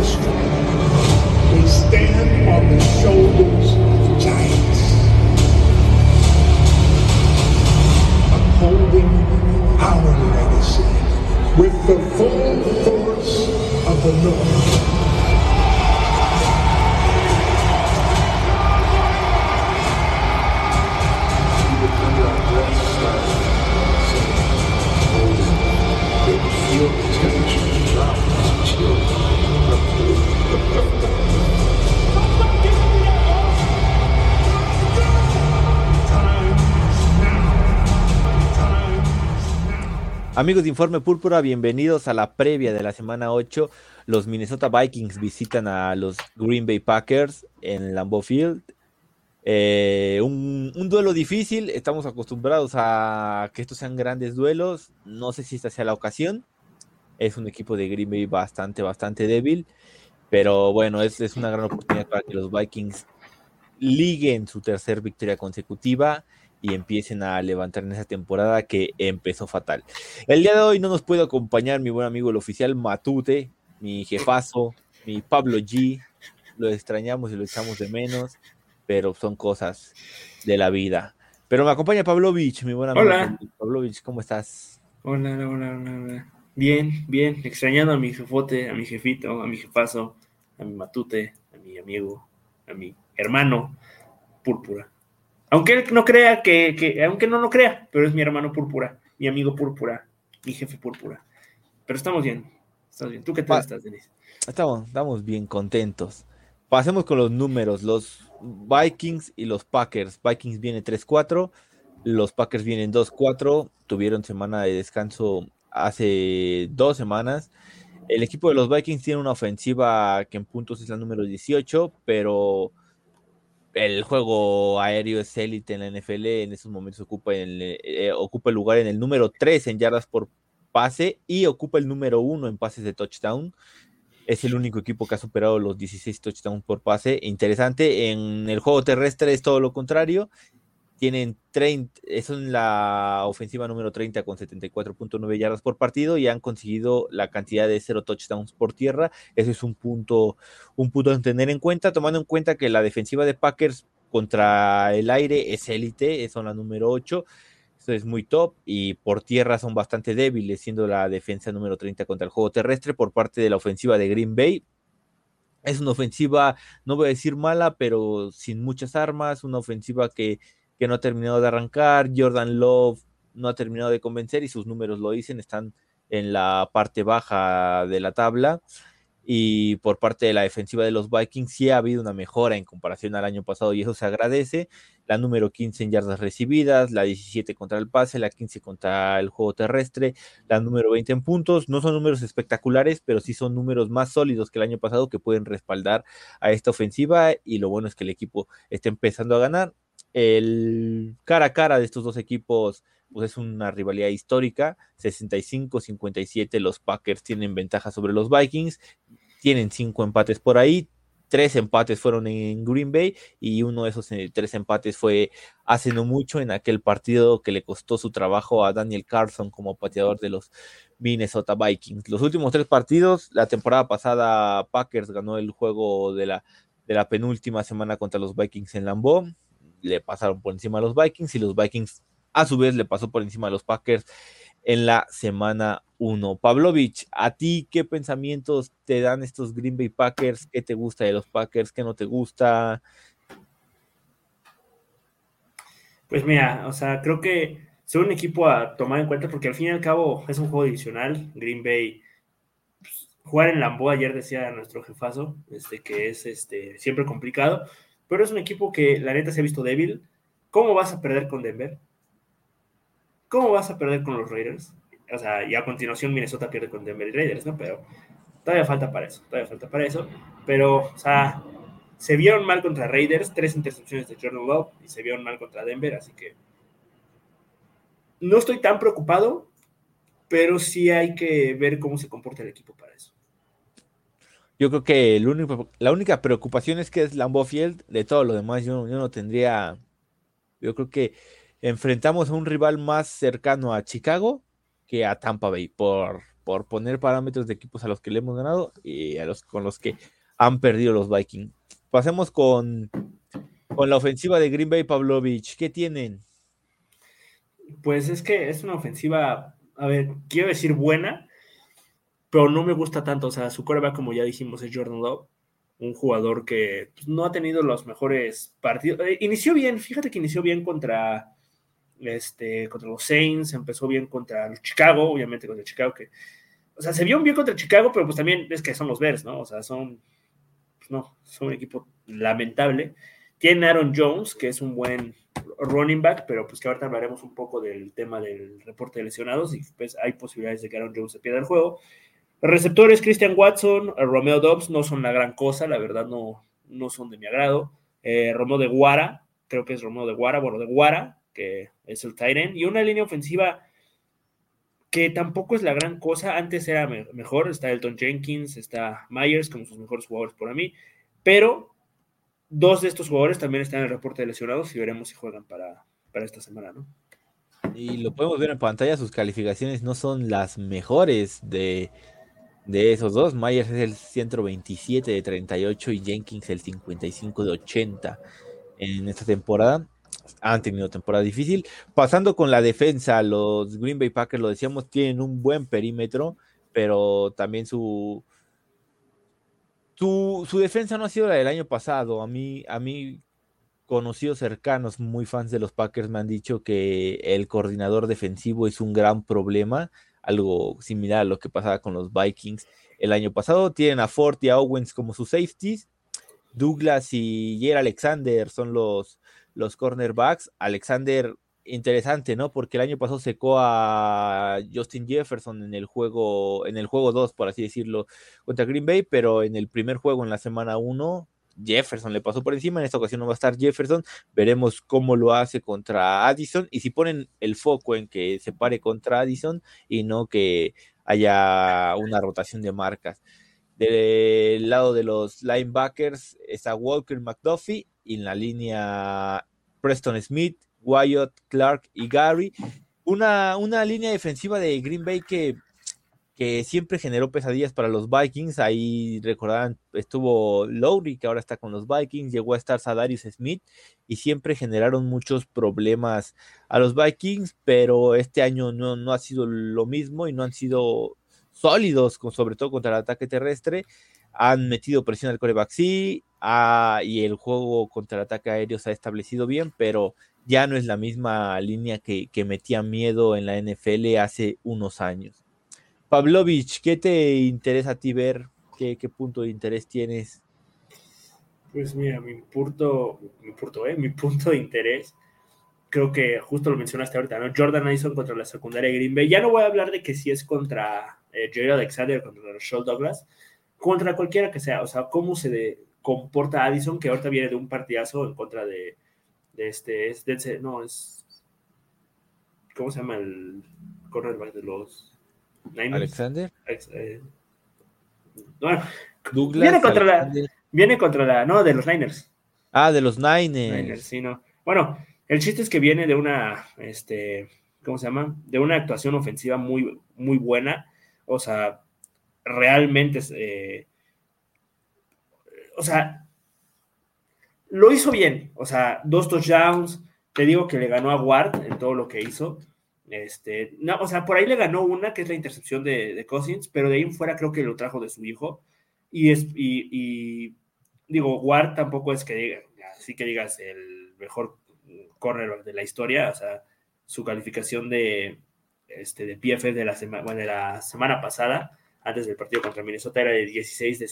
risco. Amigos de Informe Púrpura, bienvenidos a la previa de la semana 8. Los Minnesota Vikings visitan a los Green Bay Packers en Lambeau Field. Eh, un, duelo difícil, estamos acostumbrados a que estos sean grandes duelos. No sé si esta sea la ocasión. Es un equipo de Green Bay bastante, bastante débil. Pero bueno, es, es una gran oportunidad para que los Vikings liguen su tercer victoria consecutiva y empiecen a levantar en esa temporada que empezó fatal. El día de hoy no nos puede acompañar mi buen amigo el oficial Matute, mi jefazo, mi Pablo G. Lo extrañamos y lo echamos de menos, pero son cosas de la vida. Pero me acompaña Pavlovich, mi buen amigo. Hola. Pavlovich, ¿cómo estás? Hola, hola, hola, hola, hola. Bien, bien, extrañando a mi jefote, a mi jefito, a mi jefazo, a mi matute, a mi amigo, a mi hermano púrpura. Aunque él no crea que, que- aunque no lo crea, pero es mi hermano púrpura, mi amigo púrpura, mi jefe púrpura. Pero estamos bien, estamos bien. ¿Tú qué tal Pa- estás, Denis? Estamos, estamos bien contentos. Pasemos con los números. Los Vikings y los Packers. Vikings viene 3-4. Los Packers vienen 2-4. Tuvieron semana de descanso hace dos semanas. El equipo de los Vikings tiene una ofensiva que en puntos es la número 18, pero el juego aéreo es élite en la NFL. En estos momentos ocupa el, eh, ocupa el lugar en el número 3 en yardas por pase y ocupa el número 1 en pases de touchdown. Es el único equipo que ha superado los 16 touchdowns por pase. Interesante. En el juego terrestre es todo lo contrario. Tienen 30, son la ofensiva número 30 con 74.9 yardas por partido y han conseguido la cantidad de 0 touchdowns por tierra. Eso es un punto, un punto a tener en cuenta, tomando en cuenta que la defensiva de Packers contra el aire es élite, son la número 8. Eso es muy top y por tierra son bastante débiles, siendo la defensa número 30 contra el juego terrestre por parte de la ofensiva de Green Bay. Es una ofensiva, no voy a decir mala, pero sin muchas armas, una ofensiva que, que no ha terminado de arrancar. Jordan Love no ha terminado de convencer y sus números lo dicen, están en la parte baja de la tabla. Y por parte de la defensiva de los Vikings sí ha habido una mejora en comparación al año pasado y eso se agradece la número 15 en yardas recibidas, la 17 contra el pase, la 15 contra el juego terrestre, la número 20 en puntos. No son números espectaculares, pero sí son números más sólidos que el año pasado que pueden respaldar a esta ofensiva y lo bueno es que el equipo está empezando a ganar. El cara a cara de estos dos equipos pues es una rivalidad histórica, 65-57 los Packers tienen ventaja sobre los Vikings, tienen cinco empates por ahí, tres empates fueron en Green Bay y uno de esos eh, tres empates fue hace no mucho en aquel partido que le costó su trabajo a Daniel Carlson como pateador de los Minnesota Vikings. Los últimos tres partidos, la temporada pasada Packers ganó el juego de la, de la penúltima semana contra los Vikings en Lambeau, le pasaron por encima a los Vikings y los Vikings a su vez le pasó por encima a los Packers en la semana 1. Pavlovich, ¿a ti qué pensamientos te dan estos Green Bay Packers? ¿Qué te gusta de los Packers? ¿Qué no te gusta? Pues mira, o sea, creo que son un equipo a tomar en cuenta porque al fin y al cabo es un juego divisional. Green Bay, pues, jugar en Lambeau, ayer decía nuestro jefazo, este, que es este, siempre complicado, pero es un equipo que la neta se ha visto débil. ¿Cómo vas a perder con Denver? ¿Cómo vas a perder con los Raiders? O sea, y a continuación Minnesota pierde con Denver y Raiders, ¿no? Pero todavía falta para eso, todavía falta para eso. Pero, o sea, se vieron mal contra Raiders, tres intercepciones de Jordan Love, y se vieron mal contra Denver, así que no estoy tan preocupado, pero sí hay que ver cómo se comporta el equipo para eso. Yo creo que la única preocupación es que es Lambeau Field. De todo lo demás, yo, yo no tendría. Yo creo que enfrentamos a un rival más cercano a Chicago que a Tampa Bay por, por poner parámetros de equipos a los que le hemos ganado y a los con los que han perdido los Vikings. Pasemos con, con la ofensiva de Green Bay Pavlovich. ¿Qué tienen? Pues es que es una ofensiva, a ver, quiero decir buena, pero no me gusta tanto. O sea, su coreback, como ya dijimos, es Jordan Love, un jugador que pues, no ha tenido los mejores partidos. Eh, inició bien, fíjate que inició bien contra, este, contra los Saints, empezó bien contra Chicago, obviamente contra Chicago, que, o sea, se vio bien contra Chicago, pero pues también es que son los Bears, ¿no? O sea, son, pues, no, son un equipo lamentable. Tiene Aaron Jones, que es un buen running back, pero pues que ahorita hablaremos un poco del tema del reporte de lesionados y pues hay posibilidades de que Aaron Jones se pierda el juego. Receptores, Christian Watson, eh, Romeo Dobbs no son la gran cosa, la verdad no, no son de mi agrado. Eh, Romeo de Guara, creo que es Romeo de Guara, bueno, de Guara, que es el Tyrant, y una línea ofensiva que tampoco es la gran cosa, antes era mejor, está Elton Jenkins, está Myers como sus mejores jugadores por mí, pero dos de estos jugadores también están en el reporte de lesionados y veremos si juegan para, para esta semana, ¿no? Y lo podemos ver en pantalla, sus calificaciones no son las mejores de, de esos dos, Myers es el 127 de 38 y Jenkins el 55 de 80 en esta temporada. Han tenido temporada difícil. Pasando con la defensa, los Green Bay Packers, lo decíamos, tienen un buen perímetro, pero también su, su, su defensa no ha sido la del año pasado. A mí, a mí, conocidos cercanos, muy fans de los Packers, me han dicho que el coordinador defensivo es un gran problema algo similar a lo que pasaba con los Vikings el año pasado. Tienen a Ford y a Owens como sus safeties. Douglas y Jer Alexander son los, los cornerbacks. Alexander, interesante, ¿no? Porque el año pasado secó a Justin Jefferson en el juego, en el juego 2, por así decirlo, contra Green Bay, pero en el primer juego, en la semana 1, Jefferson le pasó por encima, en esta ocasión no va a estar Jefferson, veremos cómo lo hace contra Addison y si ponen el foco en que se pare contra Addison y no que haya una rotación de marcas. Del lado de los linebackers está Walker McDuffie y en la línea Preston Smith, Wyatt, Clark y Gary. Una, una línea defensiva de Green Bay que que siempre generó pesadillas para los Vikings. Ahí recordarán, estuvo Lowry, que ahora está con los Vikings, llegó a estar Sadarius Smith y siempre generaron muchos problemas a los Vikings, pero este año no, no ha sido lo mismo y no han sido sólidos, sobre todo contra el ataque terrestre. Han metido presión al coreback, sí, ah, y el juego contra el ataque aéreo se ha establecido bien, pero ya no es la misma línea que, que metía miedo en la NFL hace unos años. Pavlovich, ¿qué te interesa a ti ver? ¿Qué, punto de interés tienes? Pues mira, mi punto, mi punto, ¿eh? mi punto de interés, creo que justo lo mencionaste ahorita, ¿no? Jordan Addison contra la secundaria de Green Bay. Ya no voy a hablar de que si es contra eh, Jerry Alexander, contra Rashad Douglas, contra cualquiera que sea. O sea, cómo se comporta Addison, que ahorita viene de un partidazo en contra de, este, es, no, es, ¿cómo se llama el cornerback de los Alexander. Eh, bueno, viene contra la. Viene contra la. No, de los Niners. Ah, de los Niners. sí, no. Bueno, el chiste es que viene de una. Este, ¿Cómo se llama? De una actuación ofensiva muy, muy buena. O sea, realmente. Eh, o sea, lo hizo bien. O sea, dos touchdowns. Te digo que le ganó a Ward en todo lo que hizo. Este, no, o sea, por ahí le ganó una, que es la intercepción de, Cousins, pero de ahí en fuera creo que lo trajo de su hijo. Y, es, y, digo, Ward tampoco es que diga, así que digas el mejor corner de la historia, o sea, su calificación de, este, de PFF de la, semana de la semana pasada, antes del partido contra Minnesota, era de 16 de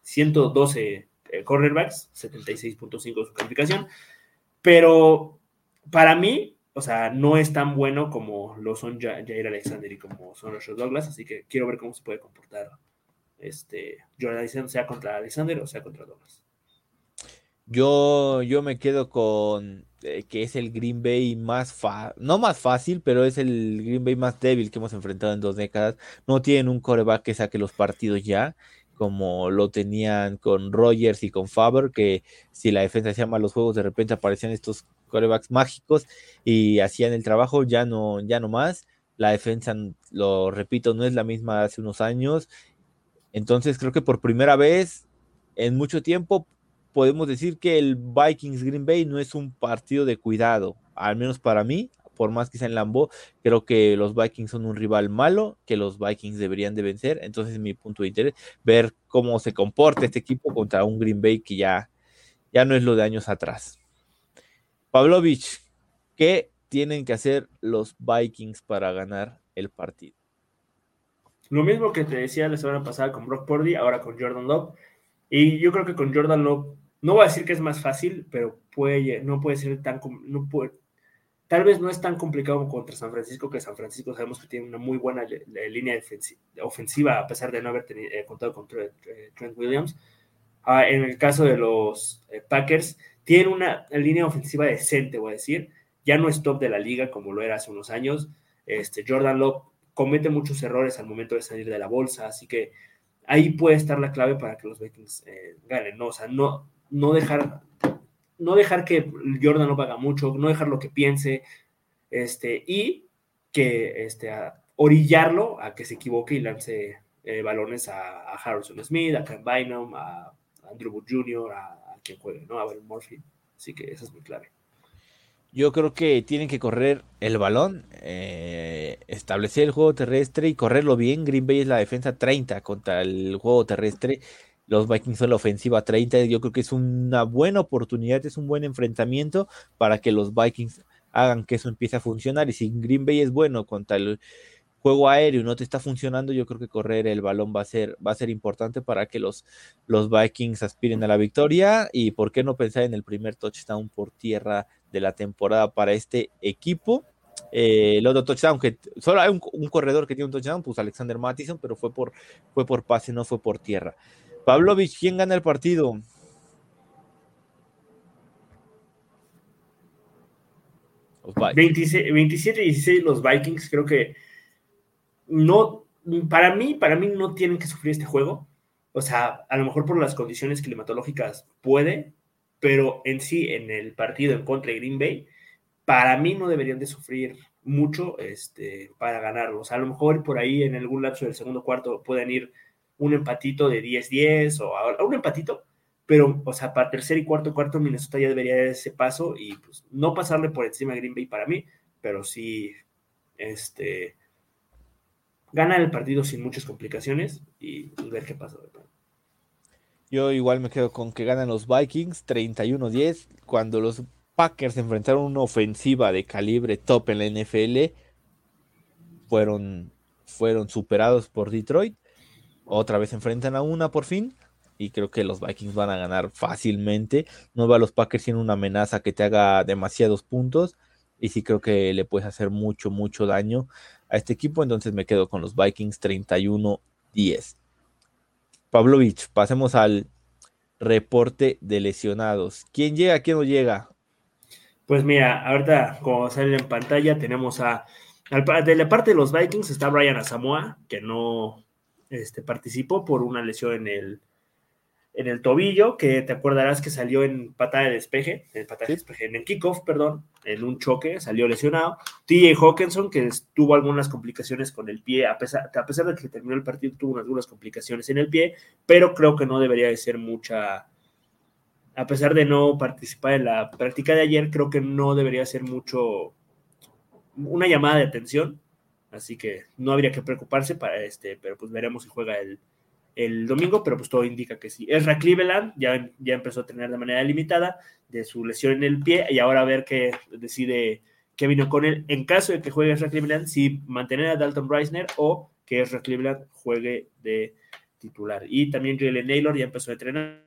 112 eh, cornerbacks, 76.5 su calificación, pero para mí o sea, no es tan bueno como lo son Jair Alexander y como son los Douglas, así que quiero ver cómo se puede comportar este Jordan sea contra Alexander o sea contra Douglas. Yo, yo me quedo con eh, que es el Green Bay más fácil, no más fácil, pero es el Green Bay más débil que hemos enfrentado en dos décadas. No tienen un coreback que saque los partidos ya, como lo tenían con Rogers y con Faber, que si la defensa hacía los juegos, de repente aparecían estos corebacks mágicos y hacían el trabajo, ya no, ya no más. La defensa, lo repito, no es la misma de hace unos años. Entonces creo que por primera vez en mucho tiempo podemos decir que el Vikings Green Bay no es un partido de cuidado, al menos para mí, por más que sea en Lambo, creo que los Vikings son un rival malo, que los Vikings deberían de vencer, entonces mi punto de interés, ver cómo se comporta este equipo contra un Green Bay que ya, ya no es lo de años atrás. Pavlovich, ¿qué tienen que hacer los Vikings para ganar el partido? Lo mismo que te decía la semana pasada con Brock Purdy, ahora con Jordan Love. Y yo creo que con Jordan Love no voy a decir que es más fácil, pero puede, no puede ser tan, tal vez no es tan complicado contra San Francisco, que San Francisco sabemos que tiene una muy buena línea ofensiva, a pesar de no haber tenido, eh, contado con Trent Williams. Ah, en el caso de los eh, Packers, tiene una línea ofensiva decente, voy a decir. Ya no es top de la liga como lo era hace unos años. Este, Jordan Love comete muchos errores al momento de salir de la bolsa, así que ahí puede estar la clave para que los Vikings eh, ganen, ¿no? O sea, no, no dejar, no dejar que Jordan no haga mucho, no dejar lo que piense, este, y que este, orillarlo a que se equivoque y lance eh, balones a, Harrison Smith, a Cam Bynum, a, Andrew Wood Jr., a, quien juegue, ¿no? A Brent Murphy. Así que esa es mi clave. Yo creo que tienen que correr el balón, eh, establecer el juego terrestre y correrlo bien. Green Bay es la defensa 30 contra el juego terrestre los Vikings son la ofensiva 30. Yo creo que es una buena oportunidad, es un buen enfrentamiento para que los Vikings hagan que eso empiece a funcionar. Y si Green Bay es bueno contra el juego aéreo no te está funcionando, yo creo que correr el balón va a ser, va a ser importante para que los, los Vikings aspiren a la victoria. Y por qué no pensar en el primer touchdown por tierra de la temporada para este equipo. Eh, el otro touchdown, que solo hay un, corredor que tiene un touchdown, pues Alexander Mattison, pero fue por, fue por pase, no fue por tierra. Pavlovich, ¿quién gana el partido? Los 27-16 los Vikings, creo que no, para mí, para mí no tienen que sufrir este juego. O sea, a lo mejor por las condiciones climatológicas puede, pero en sí, en el partido en contra de Green Bay, para mí no deberían de sufrir mucho este, para ganarlo. O sea, a lo mejor por ahí en algún lapso del segundo cuarto pueden ir un empatito de 10-10 o a, un empatito, pero, o sea, para tercer y cuarto cuarto, Minnesota ya debería dar ese paso y pues no pasarle por encima a Green Bay para mí, pero sí, este, gana el partido sin muchas complicaciones y pues, ver qué pasa. Yo igual me quedo con que ganan los Vikings 31-10 cuando los Packers enfrentaron una ofensiva de calibre top en la NFL fueron fueron superados por Detroit otra vez enfrentan a una por fin. Y creo que los Vikings van a ganar fácilmente. No veo a los Packers siendo una amenaza que te haga demasiados puntos. Y sí creo que le puedes hacer mucho, mucho daño a este equipo. Entonces me quedo con los Vikings 31-10. Pavlovich, pasemos al reporte de lesionados. ¿Quién llega? ¿Quién no llega? Pues mira, ahorita como sale en pantalla tenemos a, de la parte de los Vikings está Brian Asamoah, que no, este, participó por una lesión en el, en el tobillo, que te acordarás que salió en patada de despeje, en patada de despeje, en el kickoff, perdón, en un choque, salió lesionado. TJ Hawkinson, que tuvo algunas complicaciones con el pie, a pesar, a pesar de que terminó el partido, tuvo algunas complicaciones en el pie, pero creo que no debería de ser mucha, a pesar de no participar en la práctica de ayer, creo que no debería ser mucho una llamada de atención Así que no habría que preocuparse para este, pero pues veremos si juega el, el domingo, pero pues todo indica que sí. Ezra Cleveland ya, ya empezó a tener de manera limitada de su lesión en el pie y ahora a ver qué decide Kevin O'Connell en caso de que juegue Ezra Cleveland, si mantener a Dalton Reisner o que Ezra Cleveland juegue de titular. Y también Jalen Naylor ya empezó a entrenar.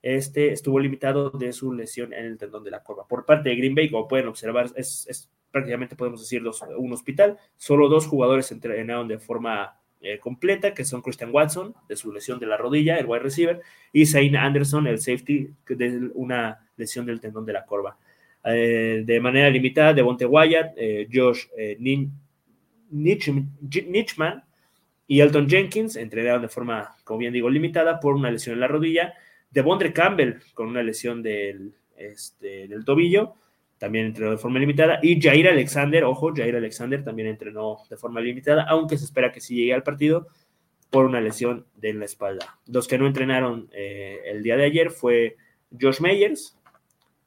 Este estuvo limitado de su lesión en el tendón de la curva. Por parte de Green Bay, como pueden observar, es prácticamente podemos decir un hospital. Solo dos jugadores entrenaron de forma eh, completa, que son Christian Watson, de su lesión de la rodilla, el wide receiver, y Zane Anderson, el safety, de una lesión del tendón de la corva. Eh, de manera limitada, Devonte Wyatt, eh, Josh Nichman y Elton Jenkins entrenaron de forma, como bien digo, limitada por una lesión en la rodilla. Devondre Campbell con una lesión del, este, del tobillo también entrenó de forma limitada. Y Jair Alexander, ojo, Jair Alexander también entrenó de forma limitada, aunque se espera que sí llegue al partido por una lesión de la espalda. Los que no entrenaron eh, el día de ayer fue Josh Meyers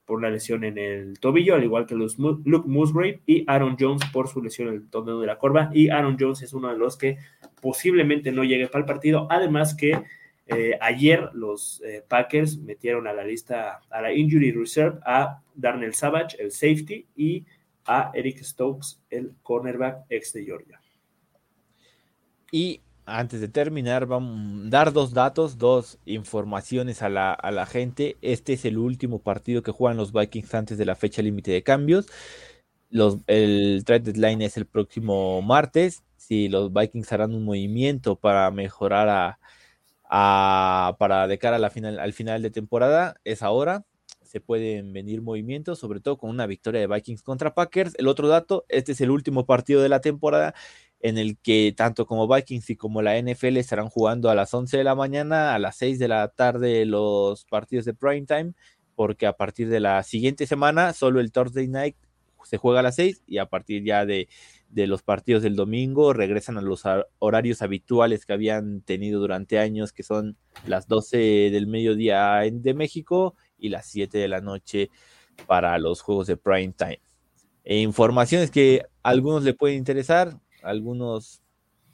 por una lesión en el tobillo, al igual que Luke Musgrave y Aaron Jones por su lesión en el tobillo de la corva. Y Aaron Jones es uno de los que posiblemente no llegue para el partido, además que eh, ayer los eh, Packers metieron a la lista, a la Injury Reserve, a Darnell Savage, el safety, y a Eric Stokes, el cornerback ex de Georgia. Y antes de terminar, vamos a dar dos datos, dos informaciones a la, a la gente. Este es el último partido que juegan los Vikings antes de la fecha límite de cambios. Los, el trade deadline es el próximo martes. Si los Vikings harán un movimiento para mejorar a, para de cara a la final, al final de temporada es ahora. Se pueden venir movimientos, sobre todo con una victoria de Vikings contra Packers. El otro dato, este es el último partido de la temporada en el que tanto como Vikings y como la NFL estarán jugando a las 11 de la mañana, a las 6 de la tarde los partidos de prime time, porque a partir de la siguiente semana solo el Thursday night se juega a las 6 y a partir ya de de los partidos del domingo, regresan a los horarios habituales que habían tenido durante años, que son las 12 del mediodía de México y las 7 de la noche para los juegos de prime time. E informaciones que a algunos le pueden interesar, algunos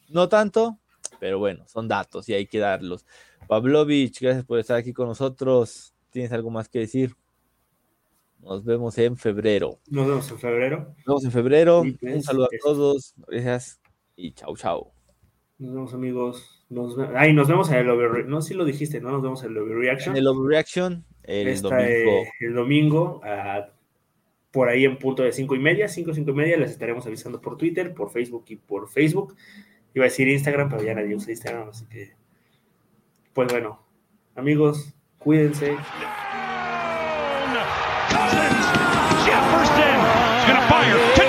no tanto, pero bueno, son datos y hay que darlos. Pavlovich, gracias por estar aquí con nosotros. ¿Tienes algo más que decir? Nos vemos en febrero. Nos vemos en febrero. Nos vemos en febrero. Un pues, saludo a todos. Gracias. Y chau, chau. Nos vemos, amigos. Nos, ay, nos vemos en el Overreaction. No, si lo dijiste, ¿no? Nos vemos en el Overreaction. En el Overreaction, el domingo. Eh, el domingo, por ahí en punto de cinco y media, cinco, cinco y media, les estaremos avisando por Twitter, por Facebook y por Facebook. Iba a decir Instagram, pero ya nadie usa Instagram, así que. Pues bueno, amigos, cuídense. Jefferson is going to fire.